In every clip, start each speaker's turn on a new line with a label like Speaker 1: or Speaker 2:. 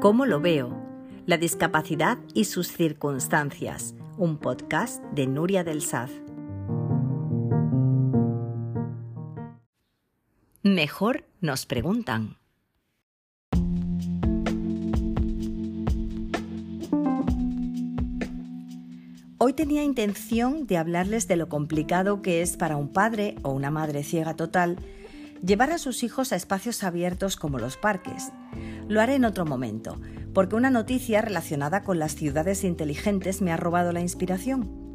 Speaker 1: ¿Cómo lo veo? La discapacidad y sus circunstancias. Un podcast de Nuria del Saz. Mejor nos preguntan. Hoy tenía intención de hablarles de lo complicado que es para un padre o una madre ciega total llevar a sus hijos a espacios abiertos como los parques. Lo haré en otro momento, porque una noticia relacionada con las ciudades inteligentes me ha robado la inspiración.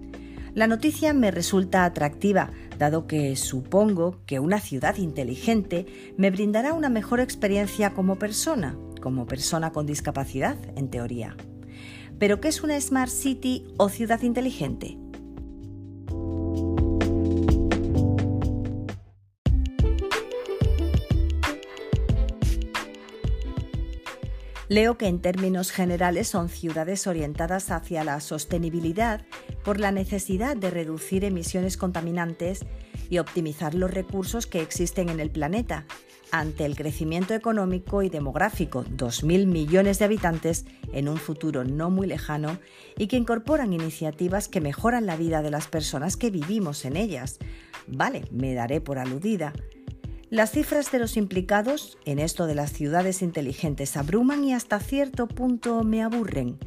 Speaker 1: La noticia me resulta atractiva, dado que supongo que una ciudad inteligente me brindará una mejor experiencia como persona, como persona con discapacidad, en teoría. ¿Pero qué es una Smart City o ciudad inteligente? Leo que en términos generales son ciudades orientadas hacia la sostenibilidad por la necesidad de reducir emisiones contaminantes y optimizar los recursos que existen en el planeta ante el crecimiento económico y demográfico, 2.000 millones de habitantes en un futuro no muy lejano, y que incorporan iniciativas que mejoran la vida de las personas que vivimos en ellas. Vale, me daré por aludida. Las cifras de los implicados en esto de las ciudades inteligentes abruman y hasta cierto punto me aburren.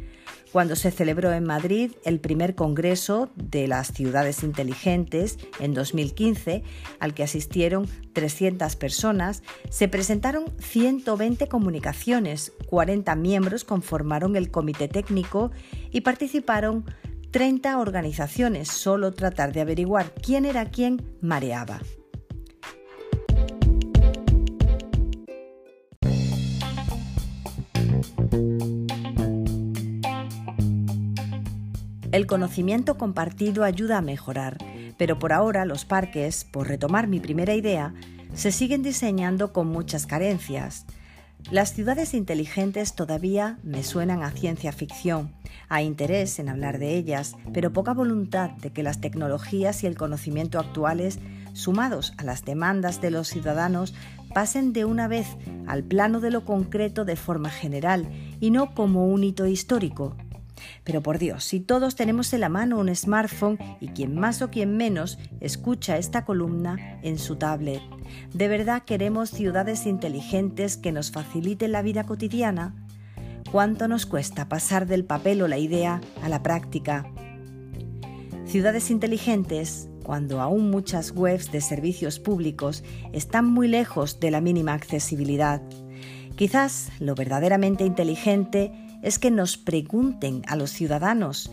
Speaker 1: Cuando se celebró en Madrid el primer Congreso de las Ciudades Inteligentes en 2015, al que asistieron 300 personas, se presentaron 120 comunicaciones, 40 miembros conformaron el comité técnico y participaron 30 organizaciones. Solo tratar de averiguar quién era quién mareaba. El conocimiento compartido ayuda a mejorar, pero por ahora los parques, por retomar mi primera idea, se siguen diseñando con muchas carencias. Las ciudades inteligentes todavía me suenan a ciencia ficción, a interés en hablar de ellas, pero poca voluntad de que las tecnologías y el conocimiento actuales, sumados a las demandas de los ciudadanos, pasen de una vez al plano de lo concreto de forma general y no como un hito histórico, pero por Dios, si todos tenemos en la mano un smartphone y quien más o quien menos escucha esta columna en su tablet, ¿de verdad queremos ciudades inteligentes que nos faciliten la vida cotidiana? ¿Cuánto nos cuesta pasar del papel o la idea a la práctica? Ciudades inteligentes, cuando aún muchas webs de servicios públicos están muy lejos de la mínima accesibilidad. Quizás lo verdaderamente inteligente es que nos pregunten a los ciudadanos,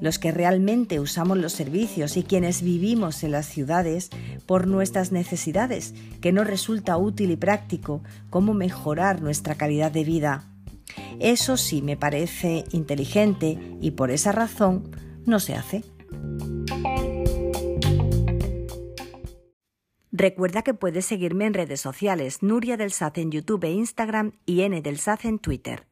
Speaker 1: los que realmente usamos los servicios y quienes vivimos en las ciudades por nuestras necesidades, que nos resulta útil y práctico cómo mejorar nuestra calidad de vida. Eso sí me parece inteligente y por esa razón no se hace. Recuerda que puedes seguirme en redes sociales, Nuria del Saz en YouTube e Instagram y N del Saz en Twitter.